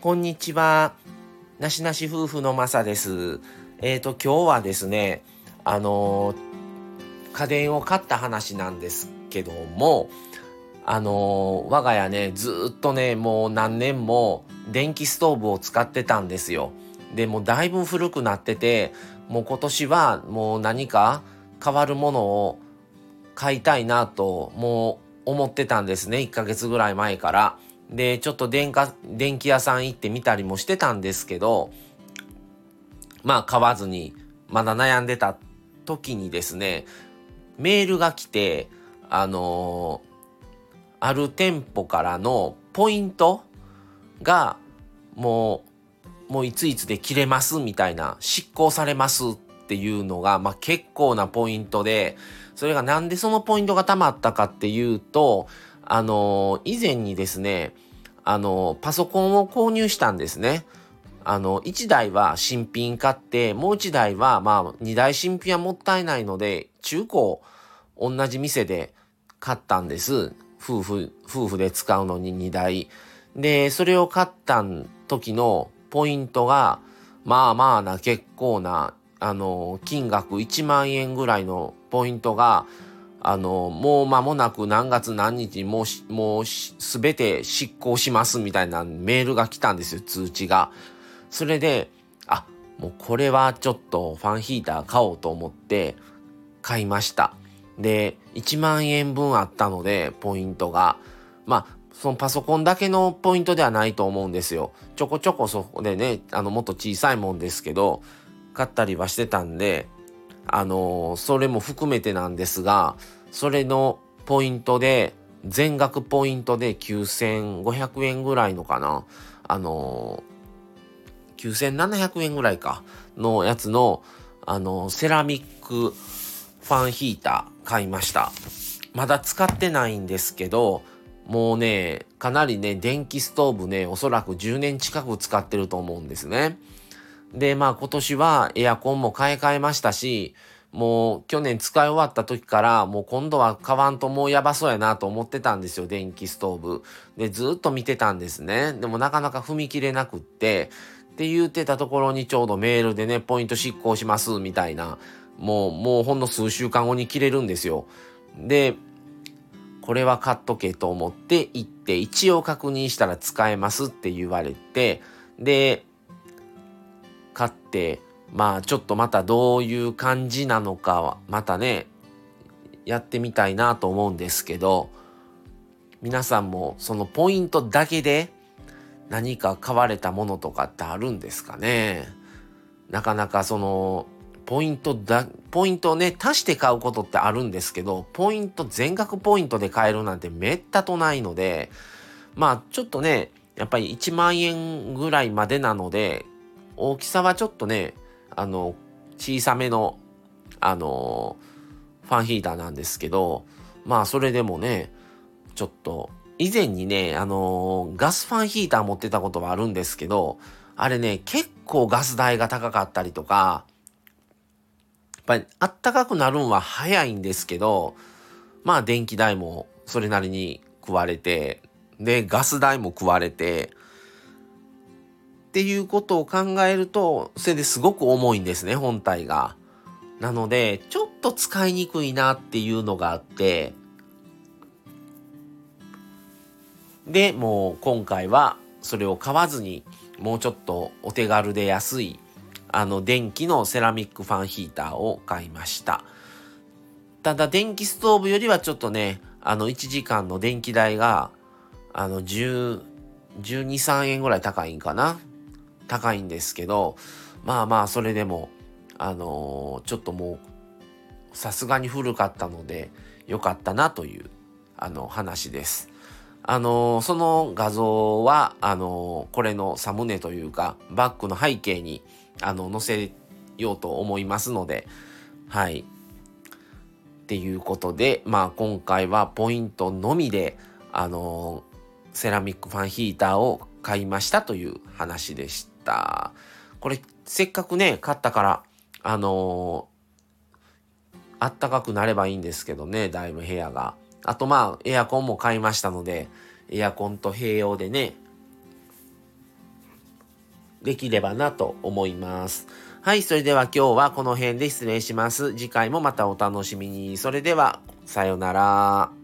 こんにちは。なしなし夫婦のまさです。えっ、ー、と、今日はですね、あのー、家電を買った話なんですけども、あのー、我が家ね、ずっとね、もう何年も電気ストーブを使ってたんですよ。で、もだいぶ古くなってて、もう今年はもう何か変わるものを買いたいなと、もう思ってたんですね。1ヶ月ぐらい前から。で、ちょっと電化、電気屋さん行ってみたりもしてたんですけど、まあ買わずに、まだ悩んでた時にですね、メールが来て、あのー、ある店舗からのポイントが、もう、もういついつで切れますみたいな、執行されますっていうのが、まあ結構なポイントで、それがなんでそのポイントが溜まったかっていうと、あの、以前にですね、あの、パソコンを購入したんですね。あの、1台は新品買って、もう1台は、まあ、2台新品はもったいないので、中古同じ店で買ったんです。夫婦、夫婦で使うのに2台。で、それを買った時のポイントが、まあまあな結構な、あの、金額1万円ぐらいのポイントが、あの、もう間もなく何月何日もう、もうすべて執行しますみたいなメールが来たんですよ、通知が。それで、あ、もうこれはちょっとファンヒーター買おうと思って買いました。で、1万円分あったので、ポイントが。まあ、そのパソコンだけのポイントではないと思うんですよ。ちょこちょこそこでね、あの、もっと小さいもんですけど、買ったりはしてたんで、あの、それも含めてなんですが、それのポイントで、全額ポイントで9500円ぐらいのかな。あの、9700円ぐらいかのやつの、あの、セラミックファンヒーター買いました。まだ使ってないんですけど、もうね、かなりね、電気ストーブね、おそらく10年近く使ってると思うんですね。で、まあ今年はエアコンも買い替えましたし、もう去年使い終わった時からもう今度は買わんともうやばそうやなと思ってたんですよ、電気ストーブ。で、ずっと見てたんですね。でもなかなか踏み切れなくって、って言ってたところにちょうどメールでね、ポイント執行しますみたいな、もう、もうほんの数週間後に切れるんですよ。で、これは買っとけと思って行って一応確認したら使えますって言われて、で、買って、まあちょっとまたどういう感じなのかは、またね、やってみたいなと思うんですけど、皆さんもそのポイントだけで何か買われたものとかってあるんですかね？なかなかその、ポイントだ、ポイントをね、足して買うことってあるんですけど、ポイント、全額ポイントで買えるなんてめったとないので、まあちょっとね、やっぱり1万円ぐらいまでなので、大きさはちょっとね、あの、小さめの、あの、ファンヒーターなんですけど、まあそれでもね、ちょっと、以前にね、あの、ガスファンヒーター持ってたことはあるんですけど、あれね、結構ガス代が高かったりとか、やっぱりあったかくなるんは早いんですけど、まあ電気代もそれなりに食われて、で、ガス代も食われて、っていうことを考えると、それですごく重いんですね、本体が。なので、ちょっと使いにくいなっていうのがあって、で、もう今回はそれを買わずに、もうちょっとお手軽で安い、あの電気のセラミックファンヒーターを買いました。ただ電気ストーブよりはちょっとね、あの1時間の電気代が、あの10、12、3円ぐらい高いんかな。高いんですけど、まあまあ、それでも、あのー、ちょっともう、さすがに古かったので、良かったなという、あの、話です。あのー、その画像は、あのー、これのサムネというか、バックの背景に、あの、載せようと思いますので、はい。っていうことで、まあ今回はポイントのみで、あのセラミックファンヒーターを買いましたという話でした。これ、せっかくね、買ったから、あのー、あったかくなればいいんですけどね、だいぶ部屋が。あとまあ、エアコンも買いましたので、エアコンと併用でね、できればなと思います。はい、それでは今日はこの辺で失礼します。次回もまたお楽しみに。それでは、さようなら。